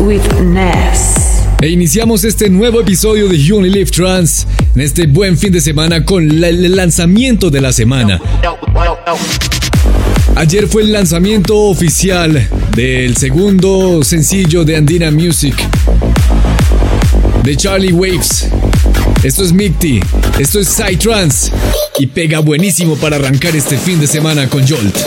With Ness. E iniciamos este nuevo episodio de You Only Live Trans en este buen fin de semana con el lanzamiento de la semana. Ayer fue el lanzamiento oficial del segundo sencillo de Andina Music, de Charlie Waves. Esto es Micti, esto es Psytrance y pega buenísimo para arrancar este fin de semana con Jolt.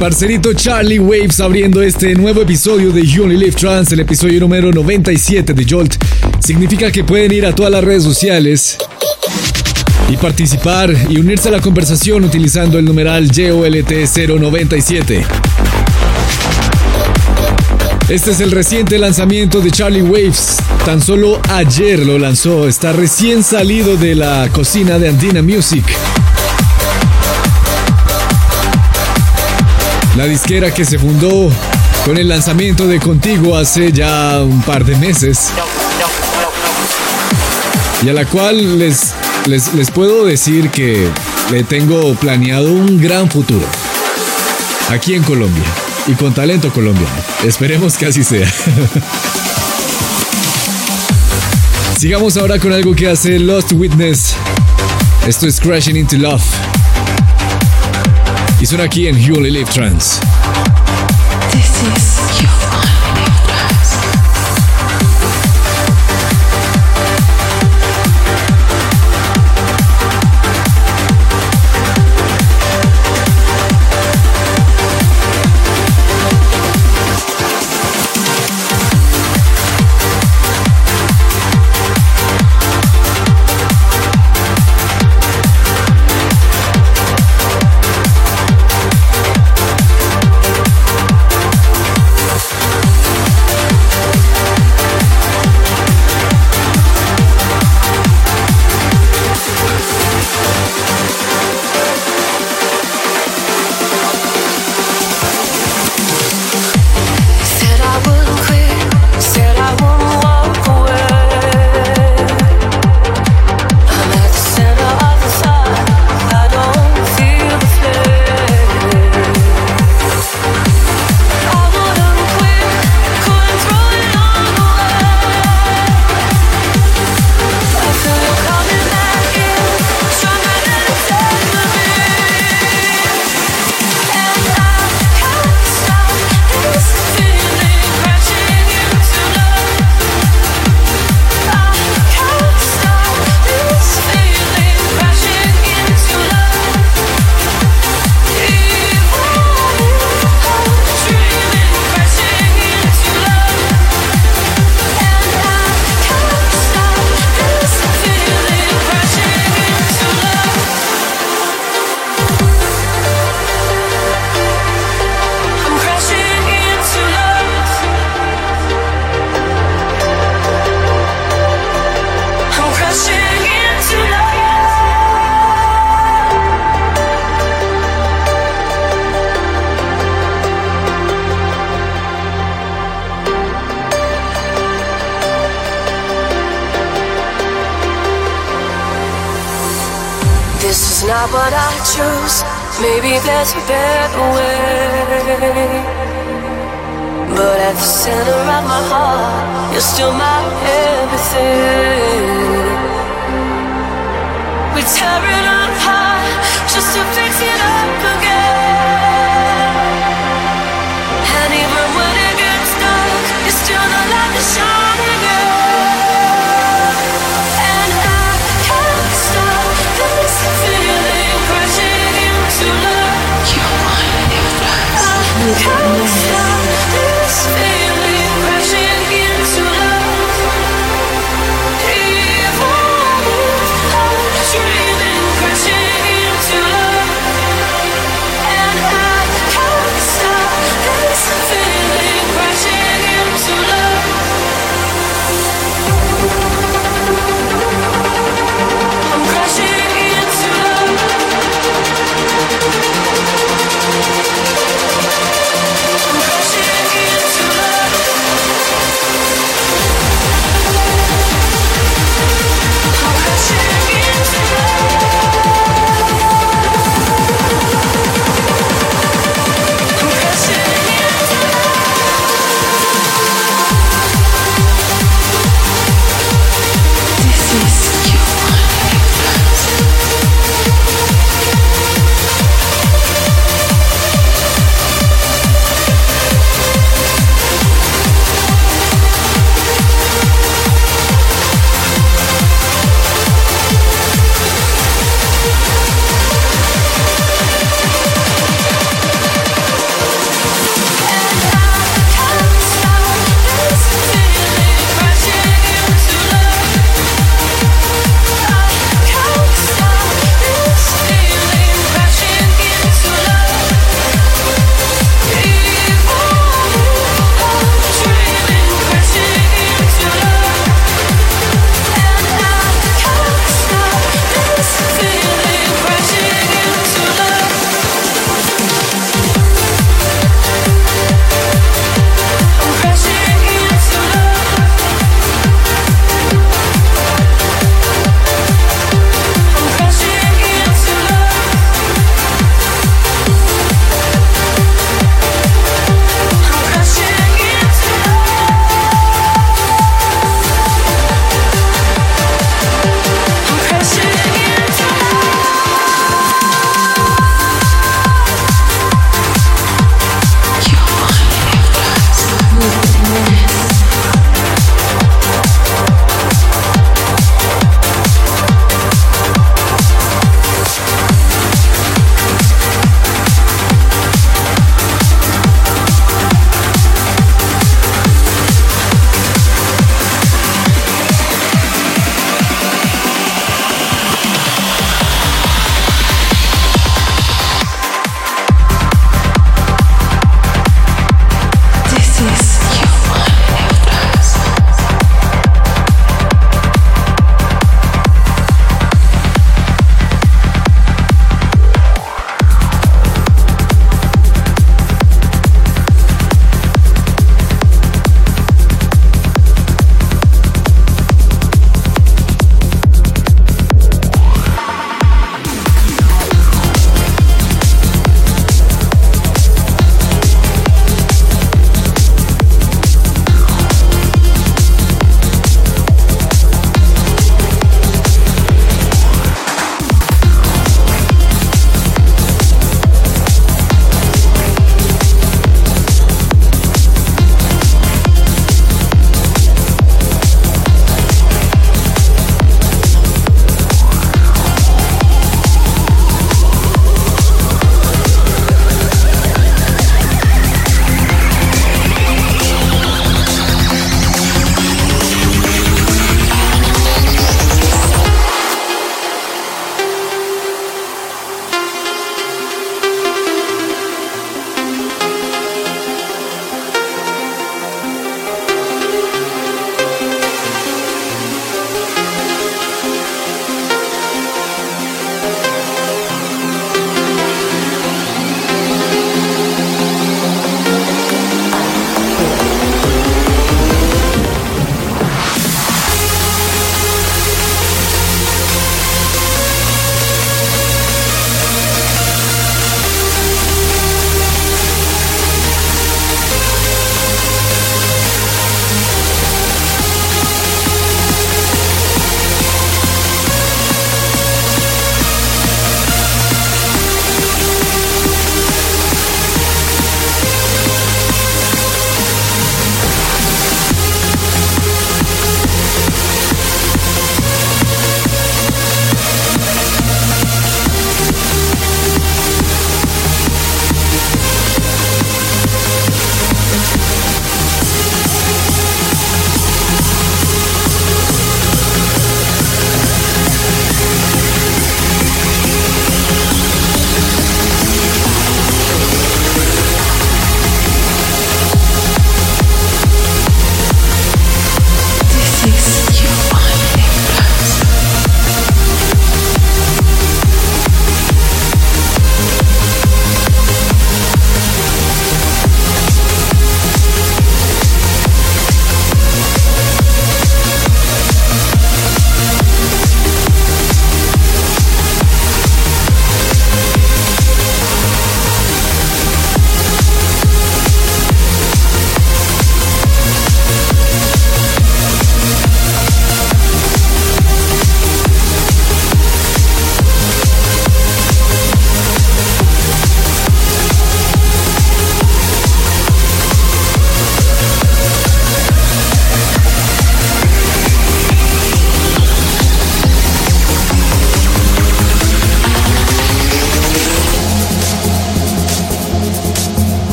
Parcerito Charlie Waves abriendo este nuevo episodio de You Only Live Trans, el episodio número 97 de Jolt. Significa que pueden ir a todas las redes sociales y participar y unirse a la conversación utilizando el numeral JOLT097. Este es el reciente lanzamiento de Charlie Waves. Tan solo ayer lo lanzó. Está recién salido de la cocina de Andina Music. La disquera que se fundó con el lanzamiento de Contigo hace ya un par de meses. Y a la cual les, les, puedo decir que le tengo planeado un gran futuro. Aquí en Colombia. Y con talento colombiano. Esperemos que así sea. Sigamos ahora con algo que hace Lost Witness. Esto es Crashing into Love y son aquí en You Live Trans. This is you. desperate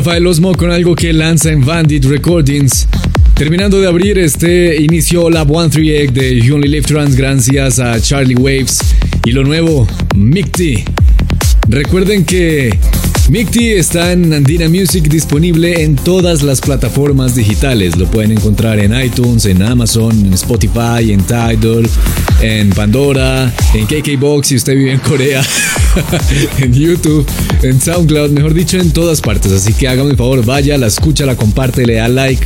Rafael Osmo con algo que lanza en Bandit Recordings. Terminando de abrir este inicio la 138 de You Only Live Trans gracias a Charlie Waves y lo nuevo Micti. Recuerden que Micti está en Andina Music disponible en todas las plataformas digitales. Lo pueden encontrar en iTunes, en Amazon, en Spotify, en Tidal, en Pandora, en KKBox si usted vive en Corea, en YouTube, en SoundCloud, mejor dicho, en todas partes. Así que hágame el favor, vaya, la escucha, la comparte, le da like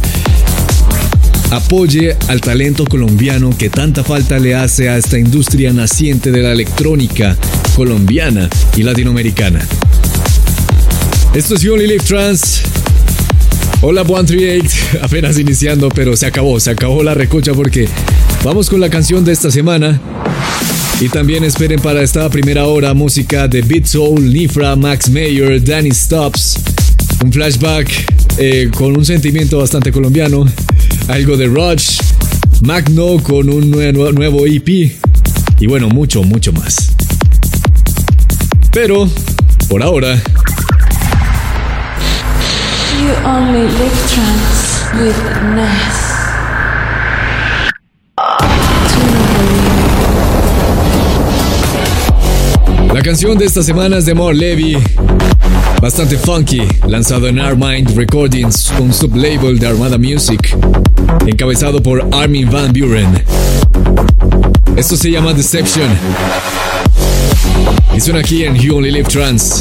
apoye al talento colombiano que tanta falta le hace a esta industria naciente de la electrónica colombiana y latinoamericana. Esto es You Only Live Trans. Hola 138, apenas iniciando, pero se acabó, se acabó la recocha porque vamos con la canción de esta semana. Y también esperen para esta primera hora música de Beat Soul, Nifra, Max Mayer, Danny Stops. Un flashback eh, con un sentimiento bastante colombiano algo de Rush, Magno con un nuevo, nuevo EP y bueno, mucho, mucho más. Pero, por ahora... You only live trance with Ness. La canción de esta semana es de More Levy, bastante funky, lanzado en Armind Recordings, un sublabel de Armada Music, encabezado por Armin Van Buren. Esto se llama Deception. Y suena aquí en You Only Live Trans.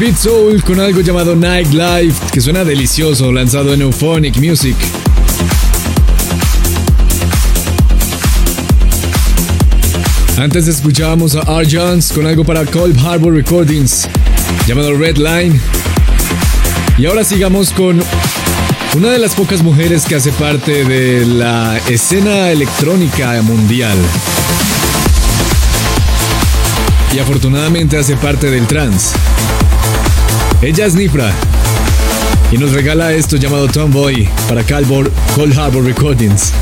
Beat Soul con algo llamado Night Life, que suena delicioso, lanzado en Euphonic Music. Antes escuchábamos a R. Jones con algo para Cold Harbor Recordings, llamado Red Line. Y ahora sigamos con una de las pocas mujeres que hace parte de la escena electrónica mundial. Y afortunadamente hace parte del trance. Ella es Nifra y nos regala esto llamado Tomboy para Calvor Cold Harbor Recordings.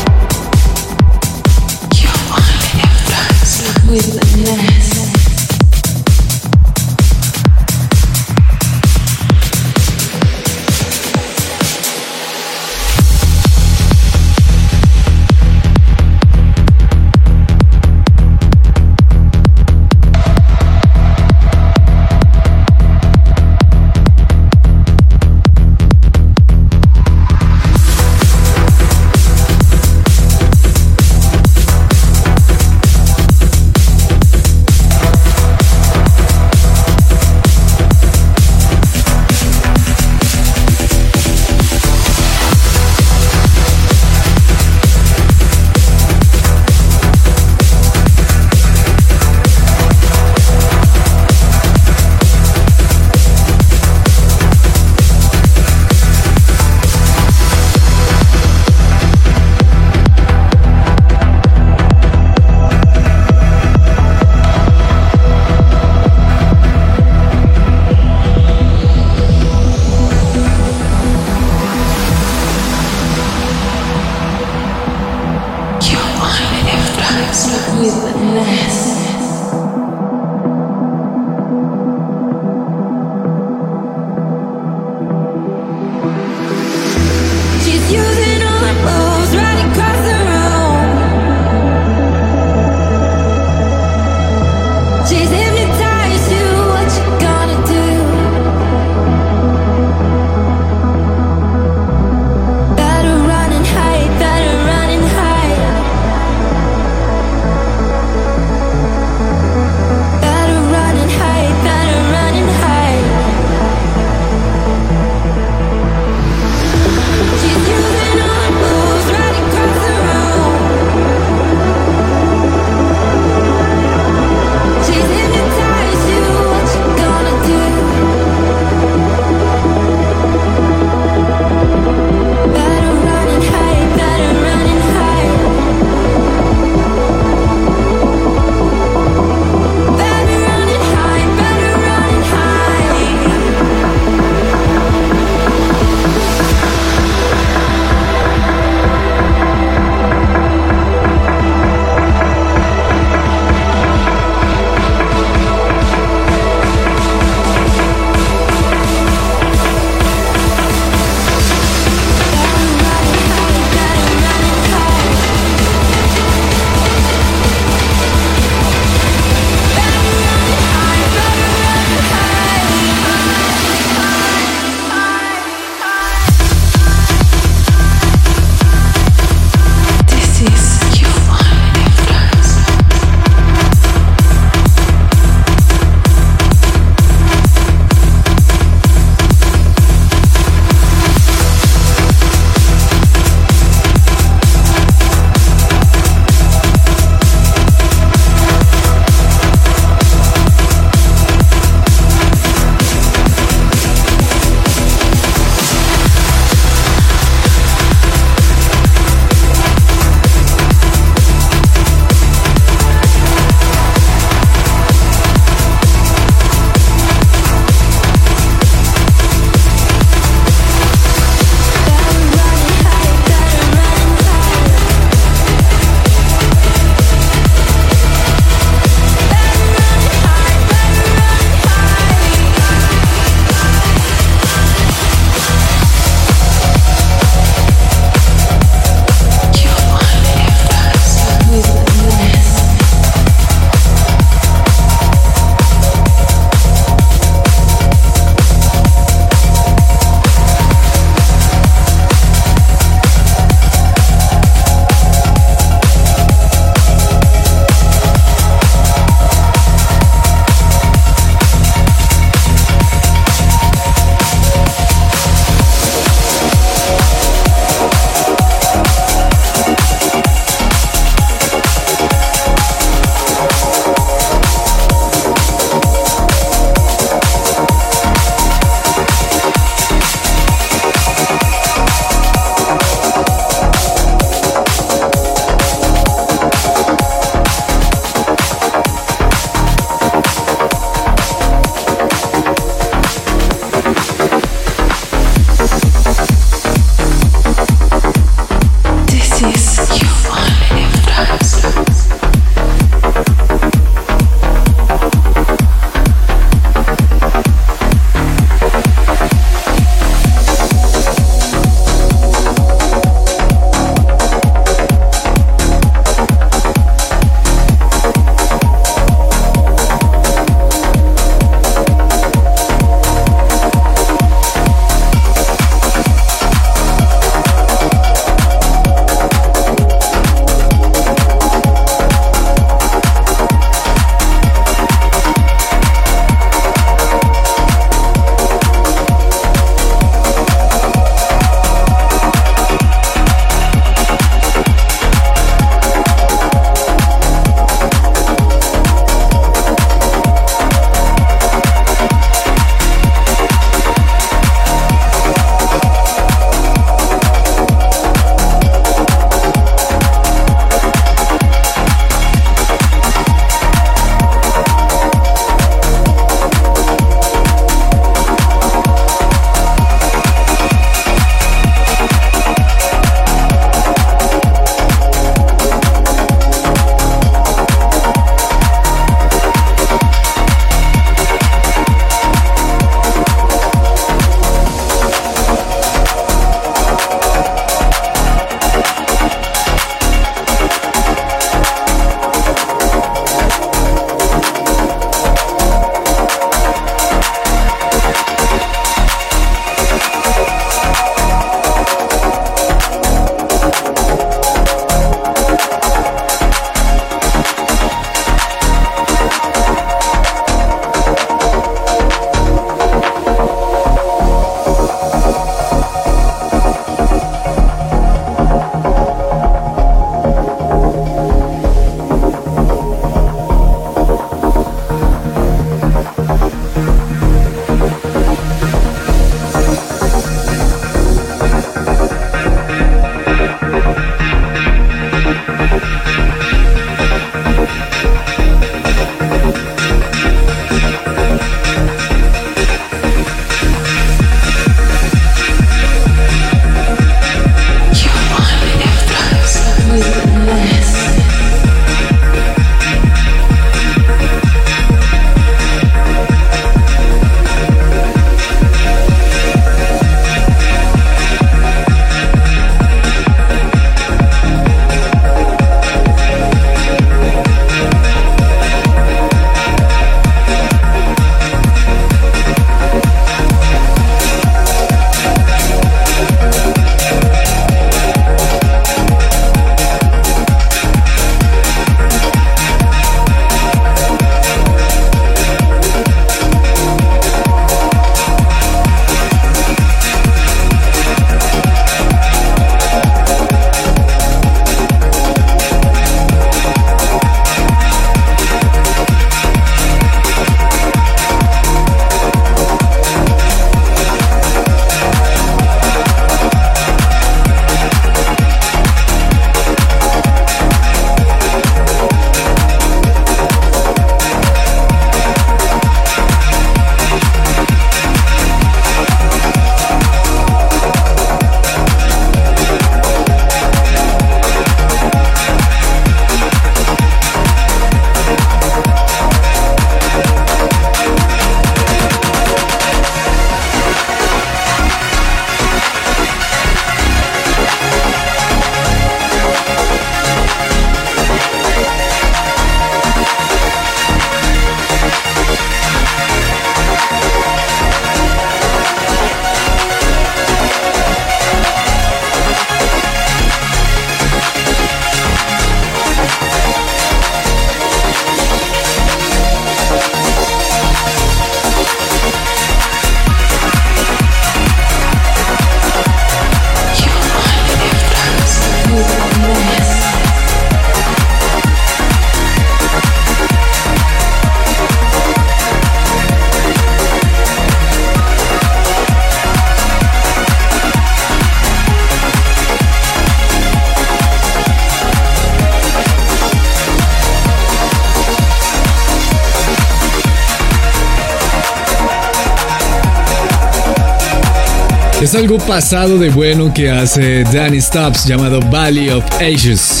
Es algo pasado de bueno que hace Danny Stubbs llamado Valley of Ages.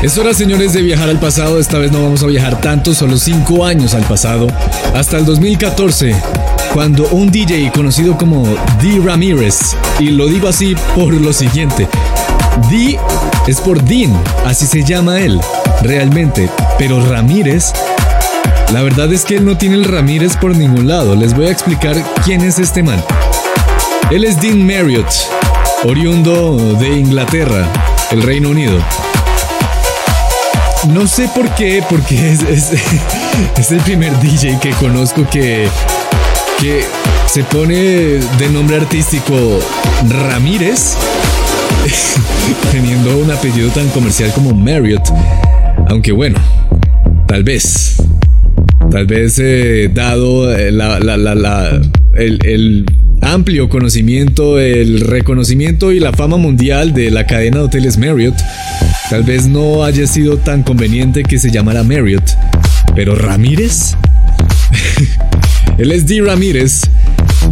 Es hora, señores, de viajar al pasado. Esta vez no vamos a viajar tanto, solo 5 años al pasado, hasta el 2014, cuando un DJ conocido como D. Ramírez, y lo digo así por lo siguiente, D es por Dean, así se llama él, realmente, pero Ramírez, la verdad es que él no tiene el Ramírez por ningún lado. Les voy a explicar quién es este man. Él es Dean Marriott, oriundo de Inglaterra, el Reino Unido. No sé por qué, porque es, es, el primer DJ que conozco que, que se pone de nombre artístico Ramírez, teniendo un apellido tan comercial como Marriott. Aunque bueno, tal vez, tal vez eh, dado eh, el amplio conocimiento, el reconocimiento y la fama mundial de la cadena de hoteles Marriott, tal vez no haya sido tan conveniente que se llamara Marriott. Pero Ramírez? Él es D. Ramírez,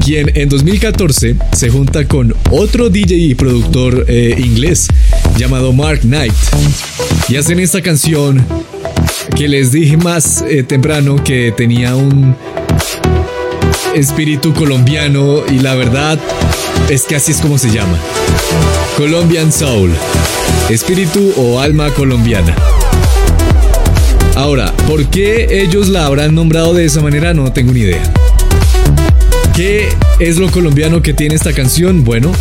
quien en 2014 se junta con otro DJ y productor eh, inglés llamado Mark Knight y hacen esta canción que les dije más eh, temprano que tenía un espíritu colombiano y la verdad es que así es como se llama. Colombian Soul. Espíritu o alma colombiana. Ahora, ¿por qué ellos la habrán nombrado de esa manera? No tengo ni idea. ¿Qué es lo colombiano que tiene esta canción? Bueno,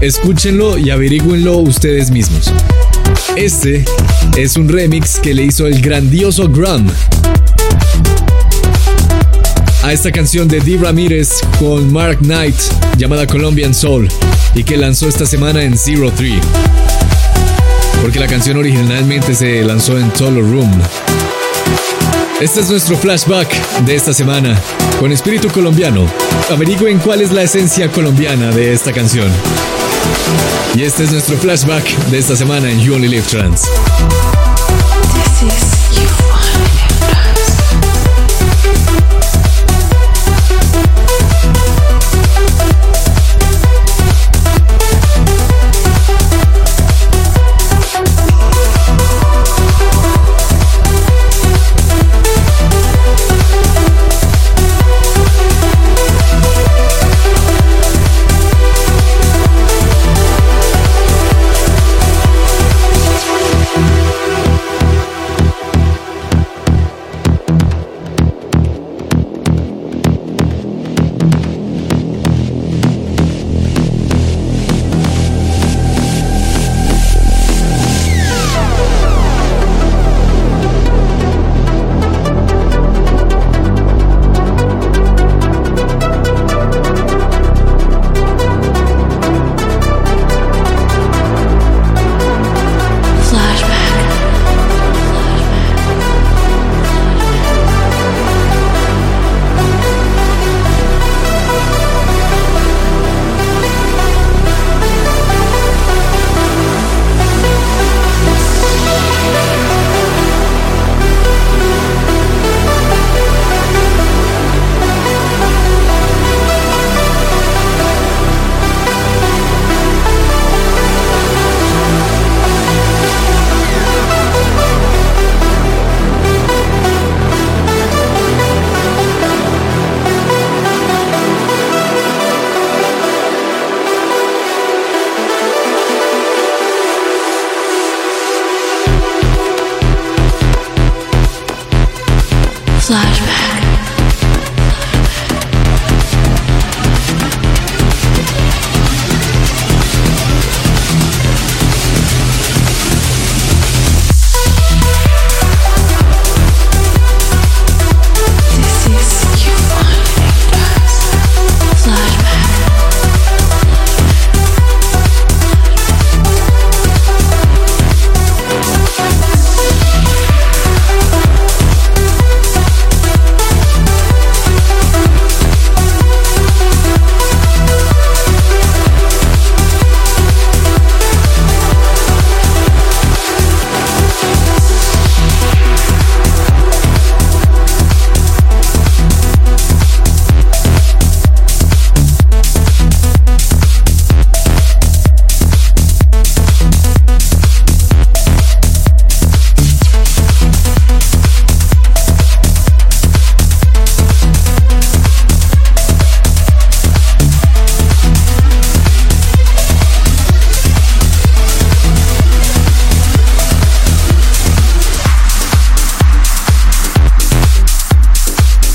escúchenlo y averigüenlo ustedes mismos. Este es un remix que le hizo el grandioso Grum a esta canción de Dee Ramírez con Mark Knight llamada Colombian Soul y que lanzó esta semana en Zero Three. Porque la canción originalmente se lanzó en Solo Room. Este es nuestro flashback de esta semana con espíritu colombiano. Averigüen cuál es la esencia colombiana de esta canción. Y este es nuestro flashback de esta semana en You Only Live Trans.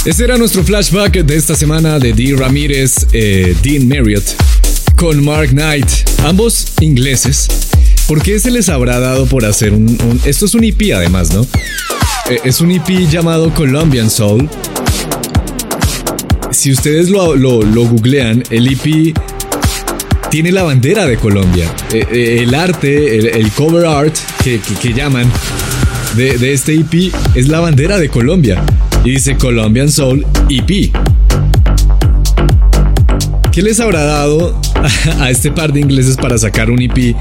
Ese era nuestro flashback de esta semana de Dean Ramírez, eh, Dean Marriott, con Mark Knight, ambos ingleses. ¿Por qué se les habrá dado por hacer un... esto es un EP además, ¿no? Eh, es un EP llamado Colombian Soul. Si ustedes lo, lo- googlean, el EP tiene la bandera de Colombia. Eh, el arte, el, cover art que, que- que llaman de, de este EP es la bandera de Colombia. Y dice Colombian Soul EP. ¿Qué les habrá dado a este par de ingleses para sacar un EP?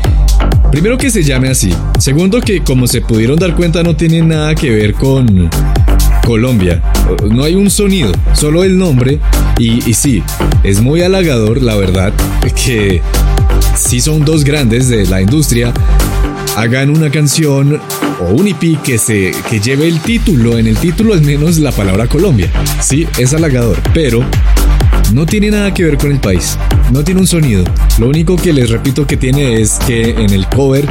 Primero que se llame así. Segundo que como se pudieron dar cuenta no tiene nada que ver con Colombia. No hay un sonido, solo el nombre. Y, sí, es muy halagador la verdad que si son dos grandes de la industria hagan una canción o un EP que se que lleve el título, en el título al menos la palabra Colombia. Sí, es halagador, pero no tiene nada que ver con el país. No tiene un sonido. Lo único que les repito que tiene es que en el cover,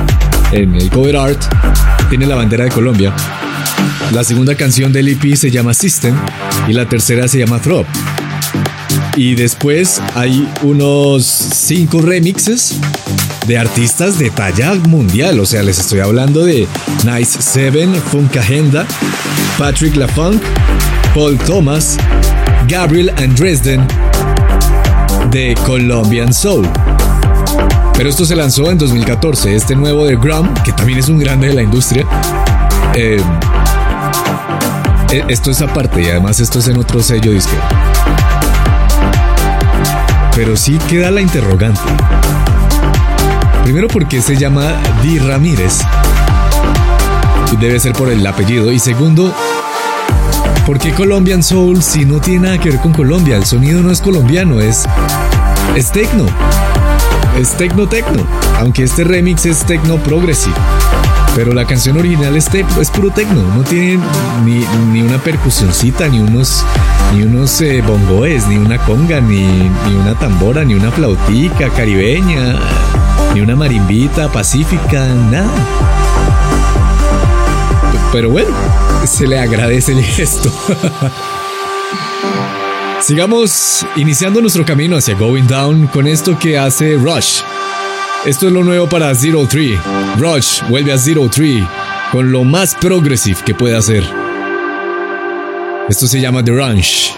en el cover art, tiene la bandera de Colombia. La segunda canción del EP se llama System y la tercera se llama Throb. Y después hay unos cinco remixes de artistas de talla mundial. O sea, les estoy hablando de Nice Seven, Funk Agenda, Patrick LaFunk, Paul Thomas, Gabriel and Dresden de Colombian Soul. Pero esto se lanzó en 2014. Este nuevo de Grum, que también es un grande de la industria. eh, eh, esto es aparte y además esto es en otro sello disco. Pero sí queda la interrogante. Primero porque se llama Di Ramírez. Debe ser por el apellido. Y segundo, ¿por qué Colombian Soul si no tiene nada que ver con Colombia? El sonido no es colombiano, es, es tecno. Es tecno tecno. Aunque este remix es tecno progressive. Pero la canción original es, es puro tecno. No tiene ni, ni una percusioncita, ni unos, ni unos eh, bongoes, ni una conga, ni, ni una tambora, ni una flautica caribeña, ni una marimbita pacífica, nada. Pero bueno, se le agradece el gesto. Sigamos iniciando nuestro camino hacia Going Down con esto que hace Rush. Esto es lo nuevo para Zero Three. Rush vuelve a Zero Three con lo más progressive que puede hacer. Esto se llama The Ranch.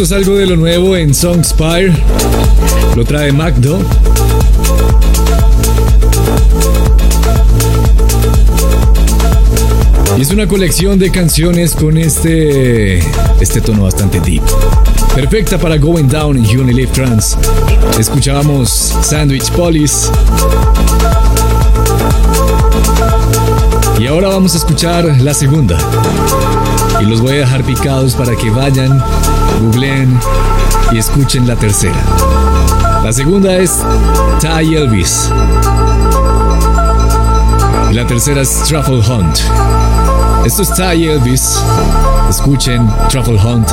Es algo de lo nuevo en Songspire. Lo trae Magdo. Y es una colección de canciones con este este tono bastante deep. Perfecta para going down en Unilive Trans. Escuchábamos Sandwich Police. Y ahora vamos a escuchar la segunda. Y los voy a dejar picados para que vayan, googleen y escuchen la tercera. La segunda es Ty Elvis. Y la tercera es Truffle Hunt. Esto es Ty Elvis. Escuchen Truffle Hunt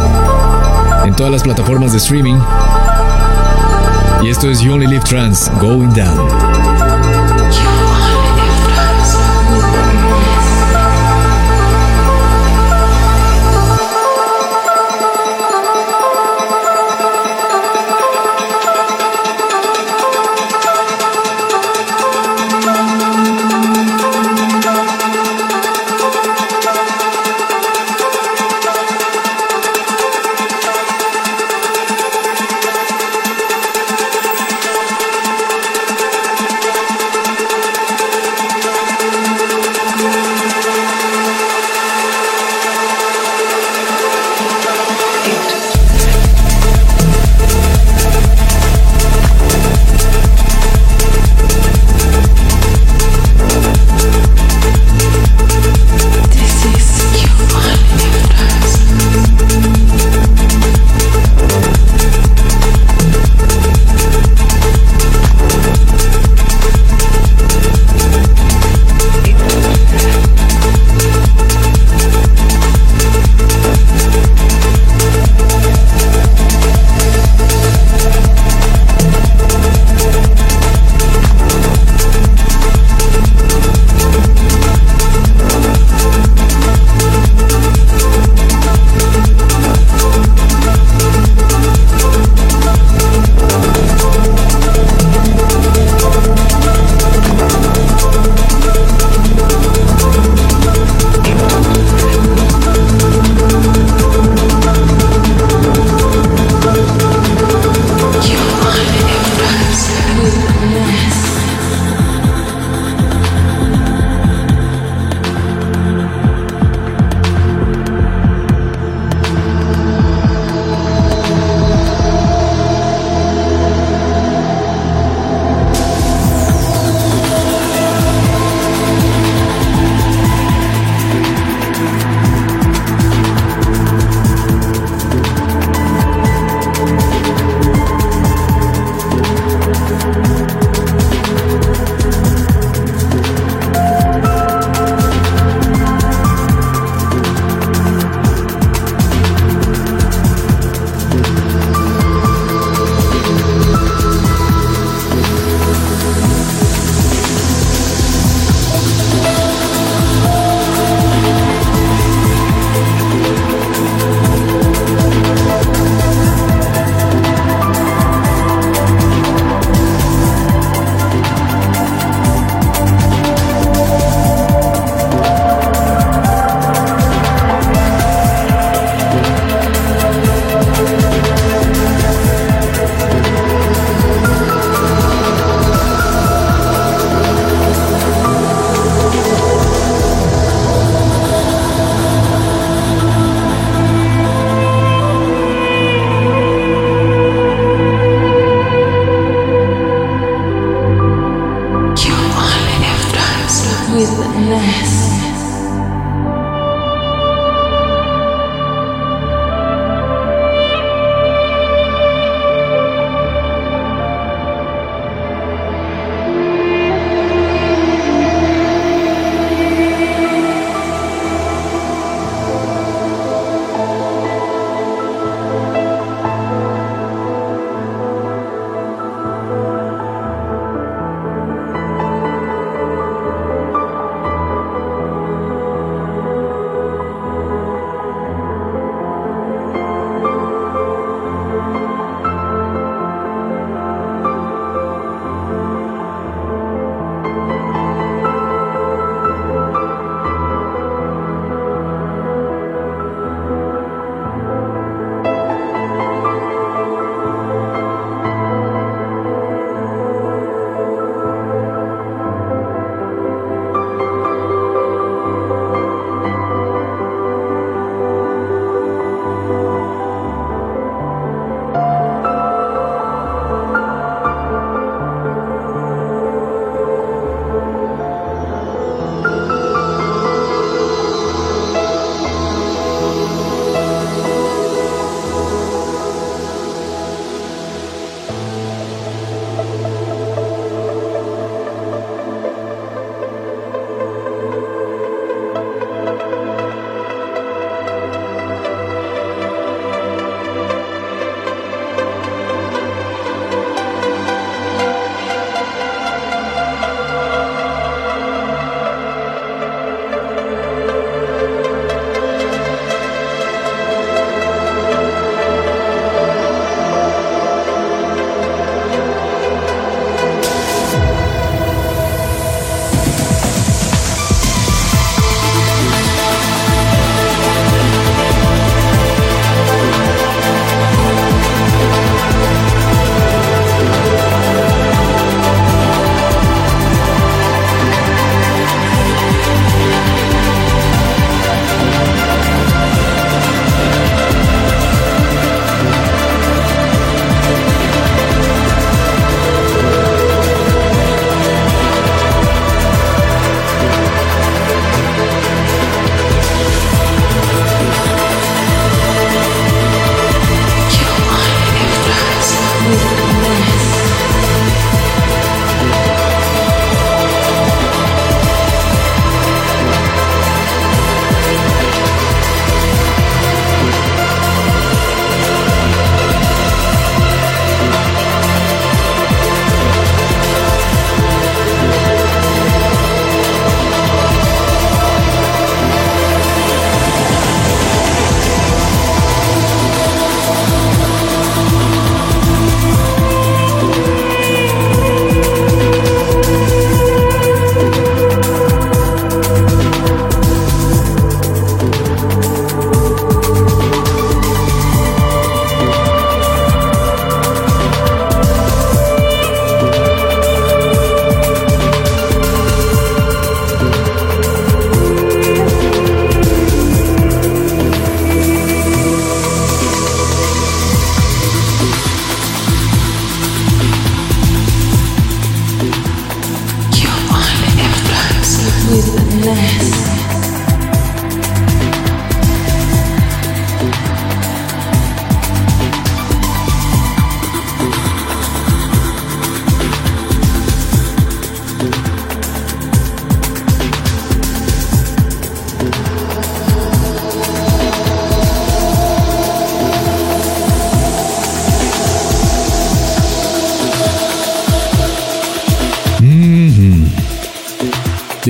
en todas las plataformas de streaming. Y esto es You Only Live Trans Going Down.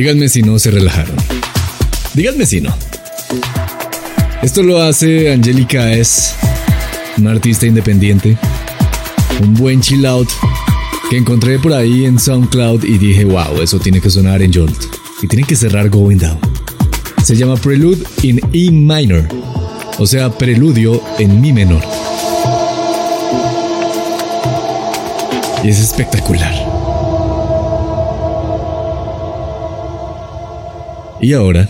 Díganme si no se relajaron. Díganme si no. Esto lo hace Angélica S, una artista independiente. Un buen chill out que encontré por ahí en SoundCloud y dije, wow, eso tiene que sonar en Jolt. Y tiene que cerrar Going Down. Se llama Prelude in E minor, o sea, preludio en Mi menor. Y es espectacular. Y ahora,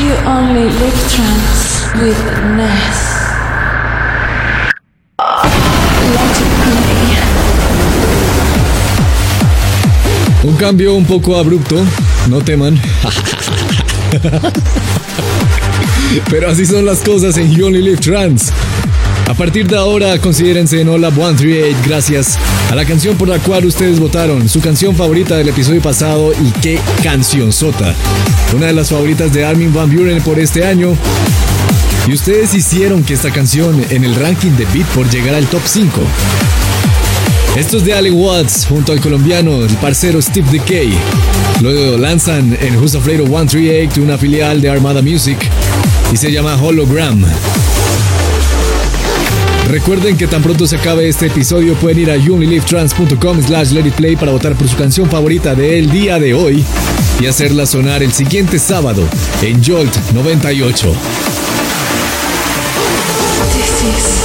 You only live trance with Ness. Un cambio un poco abrupto, no teman. Pero así son las cosas en You Only Live Trans. A partir de ahora, considérense en Hola 138 gracias la canción por la cual ustedes votaron, su canción favorita del episodio pasado y qué canción sota. Una de las favoritas de Armin Van Buren por este año. Y ustedes hicieron que esta canción en el ranking de Beatport llegara al top 5. Esto es de Alec Watts junto al colombiano, el parcero Steve Decay. Luego lanzan en Who's Afraid of 138, una filial de Armada Music, y se llama Hologram. Recuerden que tan pronto se acabe este episodio pueden ir a unilivetrans.com slash let it play para votar por su canción favorita del día de hoy y hacerla sonar el siguiente sábado en Jolt 98. This is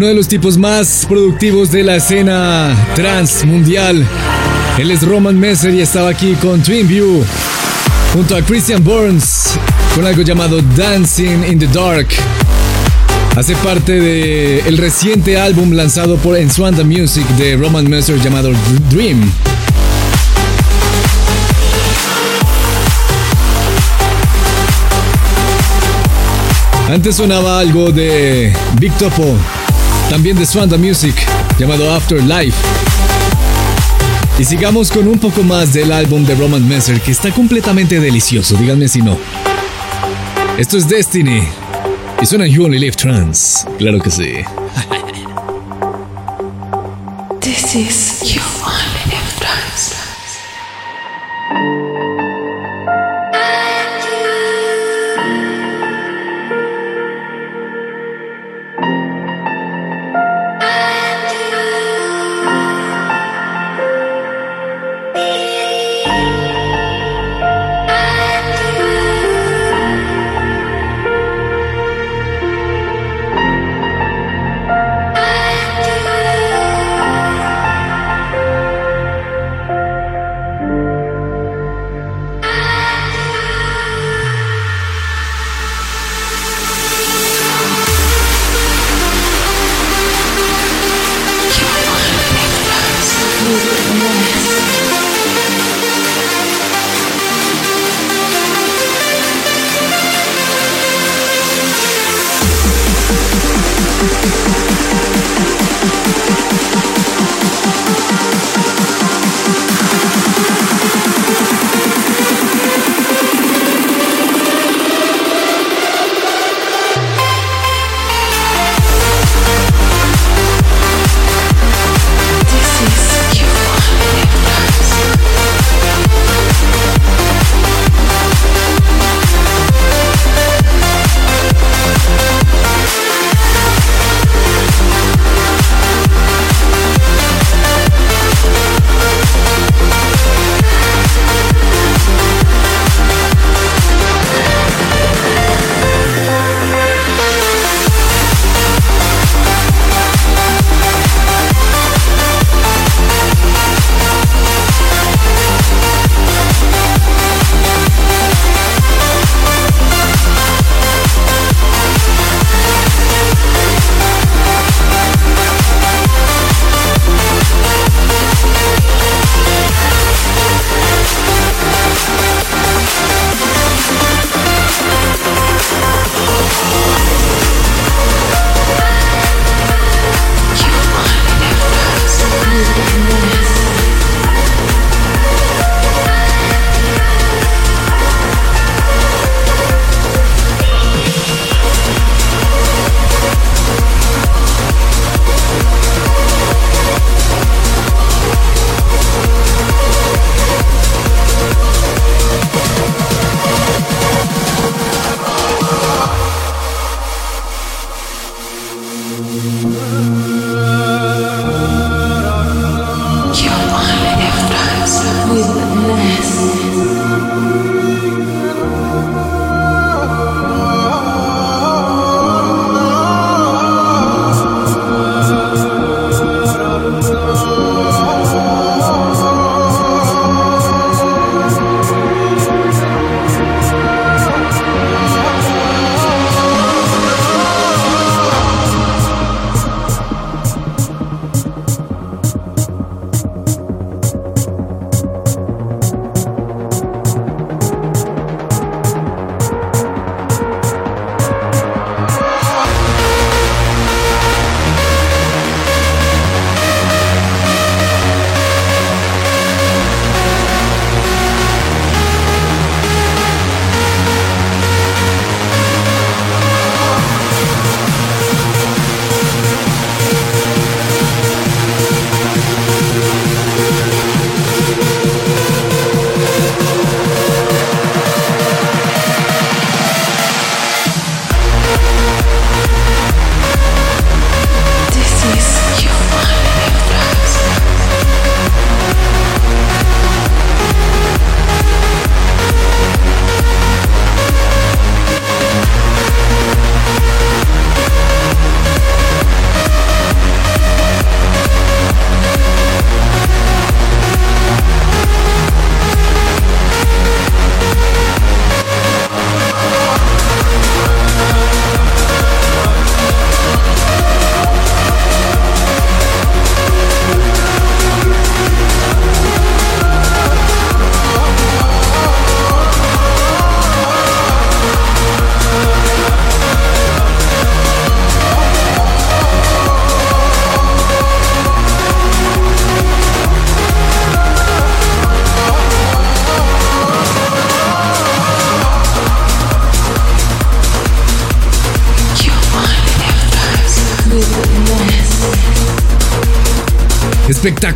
Uno de los tipos más productivos de la escena trans mundial. Él es Roman Messer y estaba aquí con Twin View junto a Christian Burns con algo llamado Dancing in the Dark. Hace parte del el reciente álbum lanzado por Enswanda Music de Roman Messer llamado Dream. Antes sonaba algo de Big Topo, también de Swanda Music, llamado Afterlife. Y sigamos con un poco más del álbum de Roman Messer, que está completamente delicioso, díganme si no. Esto es Destiny. Y suena You Only Live Trans. Claro que sí. This is you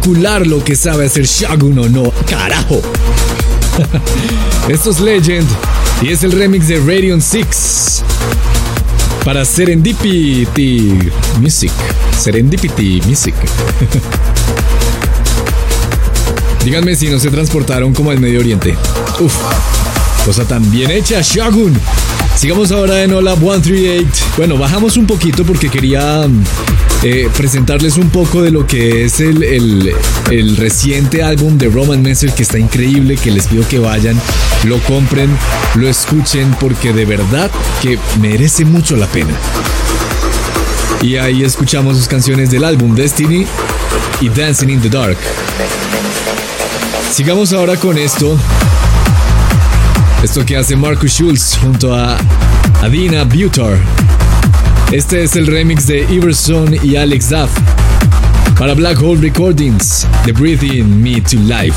Lo que sabe hacer Shagun o no. ¡Carajo! Esto es Legend y es el remix de Radion 6 para Serendipity Music. Serendipity Music. Díganme si no se transportaron como al Medio Oriente. Uf, cosa tan bien hecha, Shagun. Sigamos ahora en Hola 138. Bueno, bajamos un poquito porque quería eh, presentarles un poco de lo que es el, el, reciente álbum de Roman Messer que está increíble, que les pido que vayan, lo compren, lo escuchen porque de verdad que merece mucho la pena. Y ahí escuchamos sus canciones del álbum Destiny y Dancing in the Dark. Sigamos ahora con esto. Esto que hace Marcus Schulz junto a Adina Butor. Este es el remix de Iverson y Alex Duff para Black Hole Recordings, The Breathing Me to Life.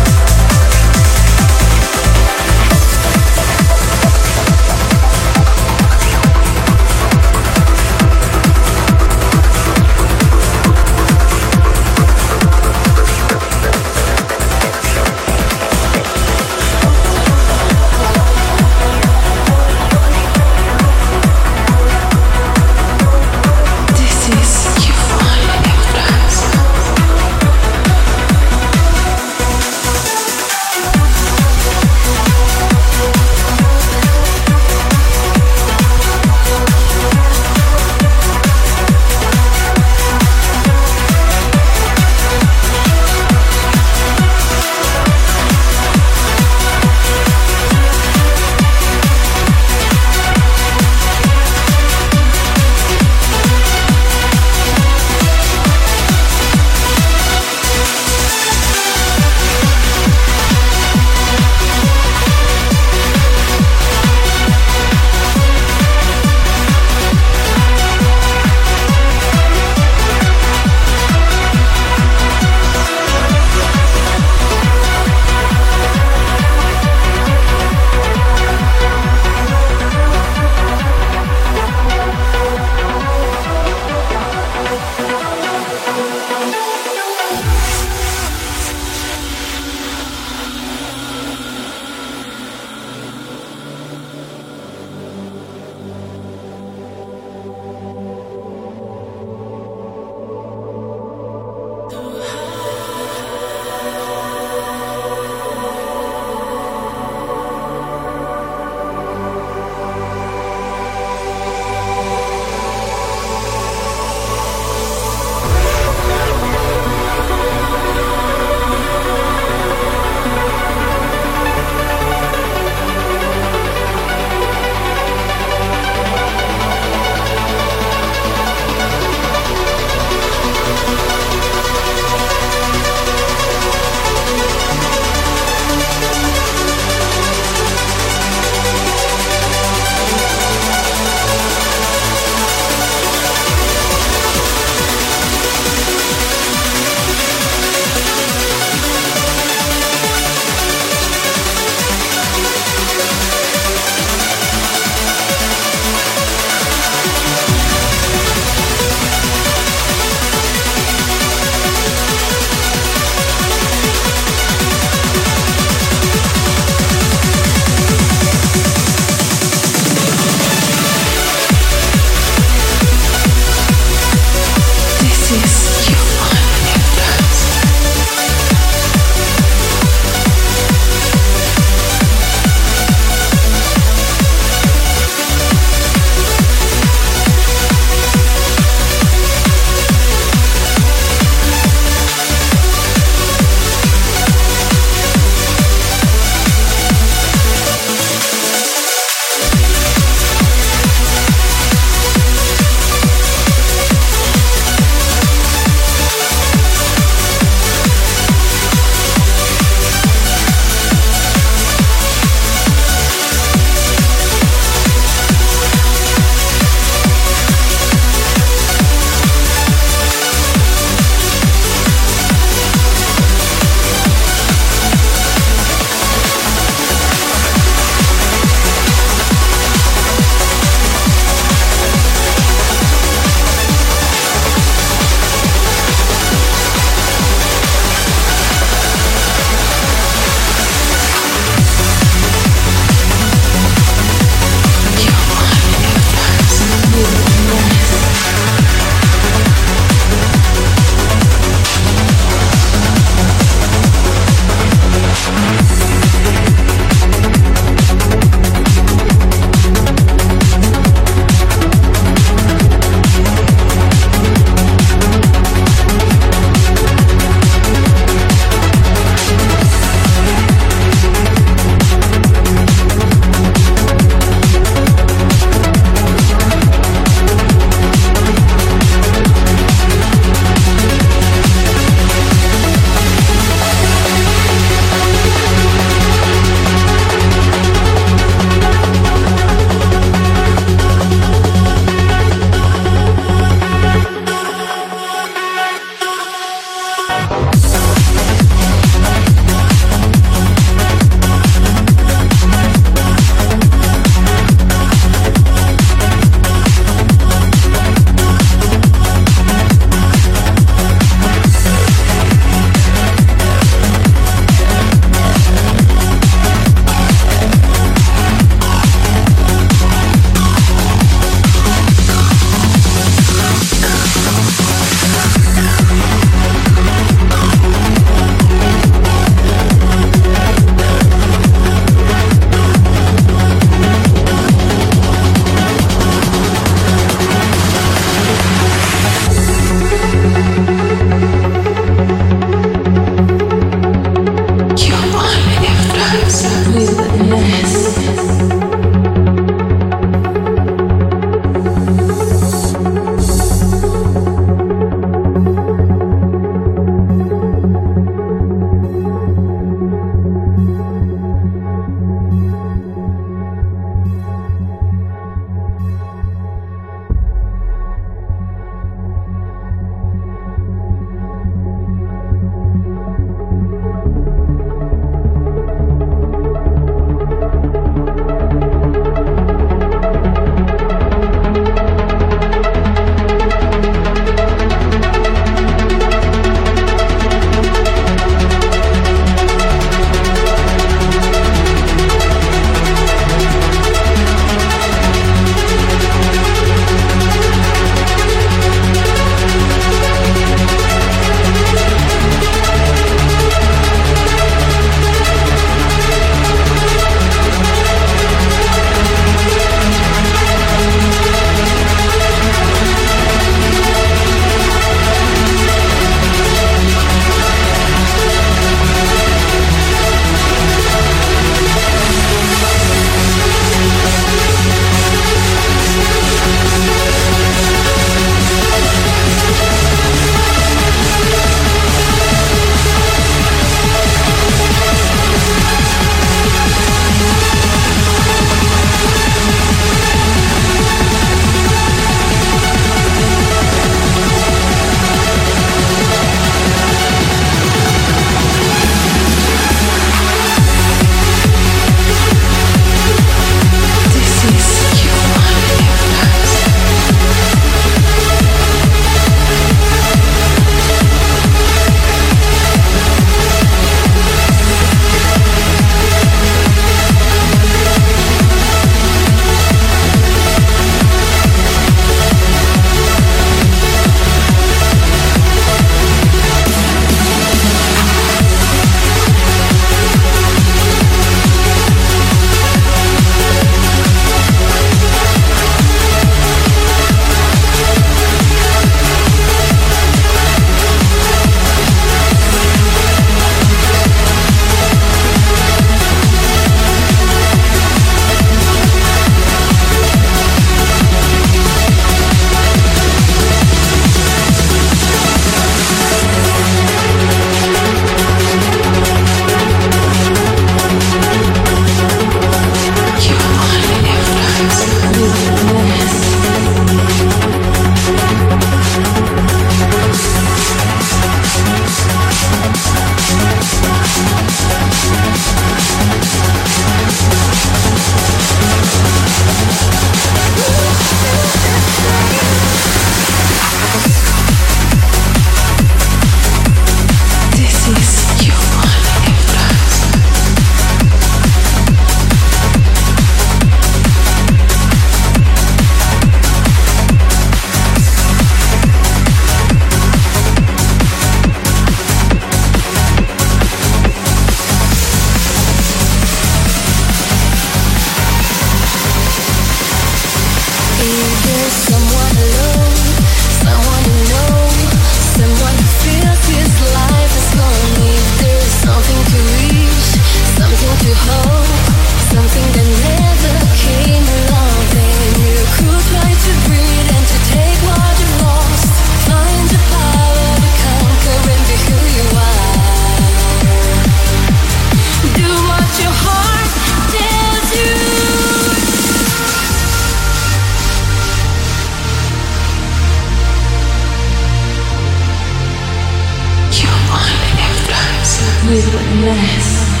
With less.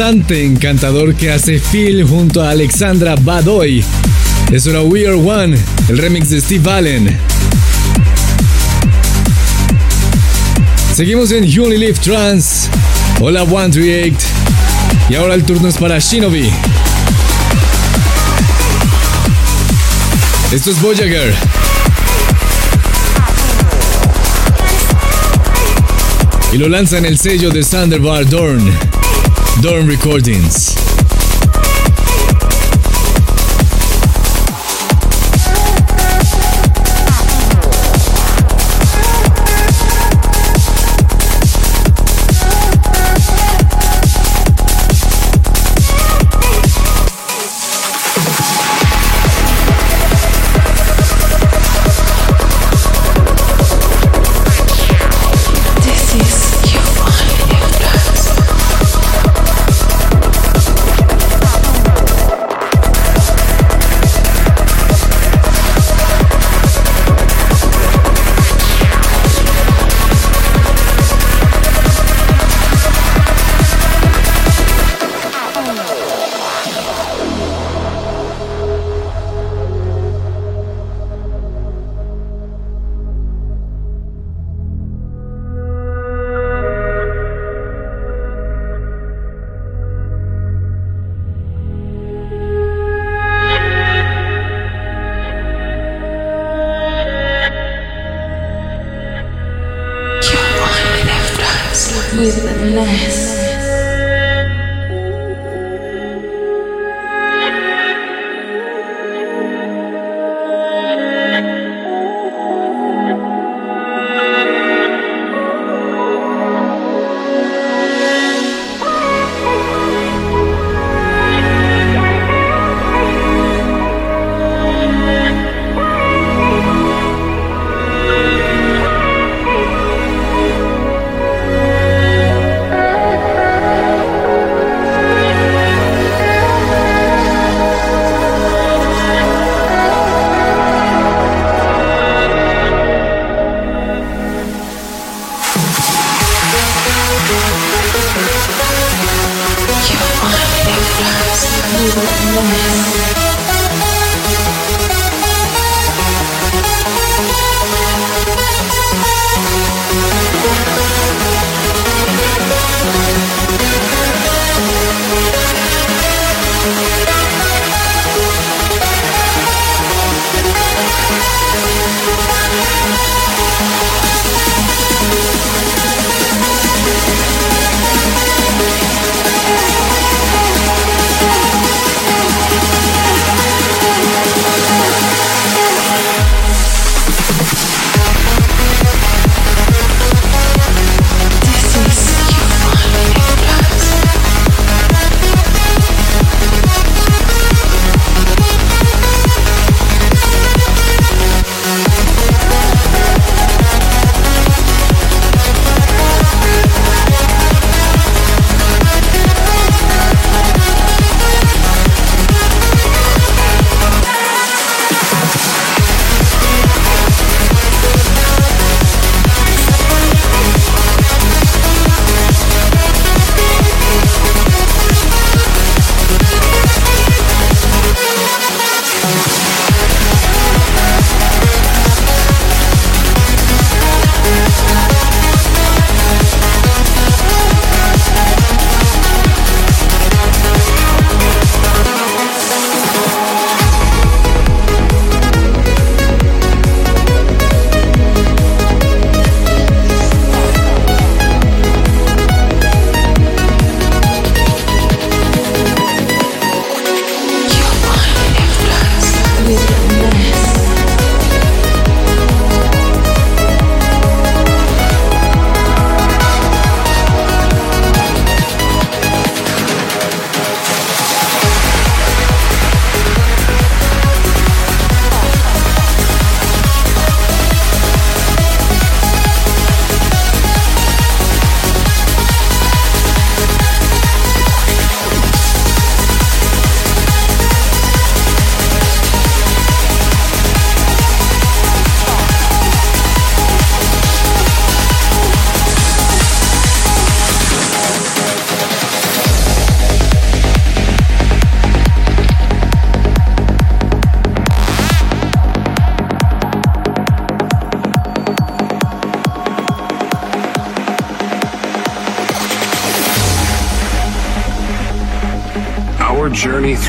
Encantador que hace Phil junto a Alexandra Badoy. Es una We Are One, el remix de Steve Allen. Seguimos en Only Live Trans. Hola 138. Y ahora el turno es para Shinobi. Esto es Voyager. Y lo lanza en el sello de Thunderbar Dorn. Dorn Recordings.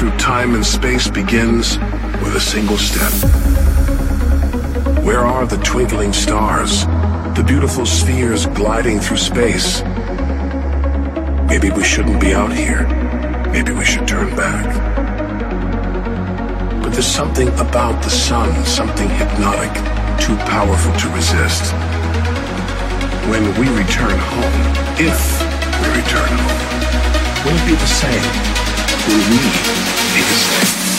Through time and space begins with a single step. Where are the twinkling stars, the beautiful spheres gliding through space? Maybe we shouldn't be out here. Maybe we should turn back. But there's something about the sun, something hypnotic, too powerful to resist. When we return home, if we return home, will it be the same? We be the same?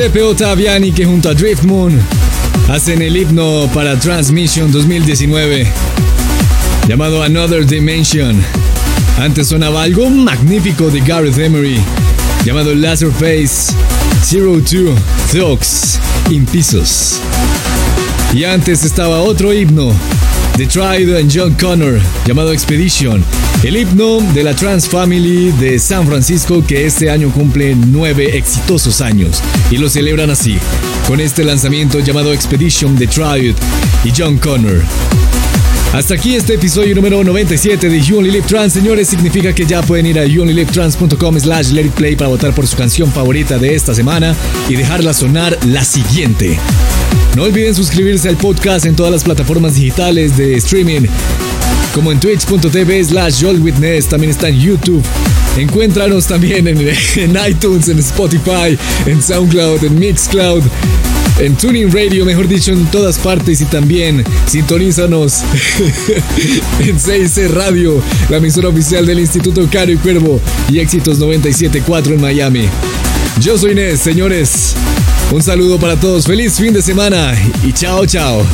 Giuseppe Ottaviani que junto a Drift Moon hacen el himno para Transmission 2019 llamado Another Dimension. Antes sonaba algo magnífico de Gareth Emery llamado Laserface Zero Two Thugs in Pisos. Y antes estaba otro himno de Tried and John Connor llamado Expedition, el himno de la Trans Family de San Francisco que este año cumple nueve exitosos años y lo celebran así, con este lanzamiento llamado Expedition de Tried y John Connor. Hasta aquí este episodio número 97 de You Live Trans. Señores, significa que ya pueden ir a youonlylivetrans.com slash let it play para votar por su canción favorita de esta semana y dejarla sonar la siguiente. No olviden suscribirse al podcast en todas las plataformas digitales de streaming, como en twitch.tv slash Witness, también está en YouTube. Encuéntranos también en, iTunes, en Spotify, en SoundCloud, en Mixcloud, en Tuning Radio, mejor dicho, en todas partes y también sintonízanos en 6C Radio, la emisora oficial del Instituto Caro y Cuervo y Éxitos 97.4 en Miami. Yo soy Inés, señores. Un saludo para todos, feliz fin de semana y chao, chao.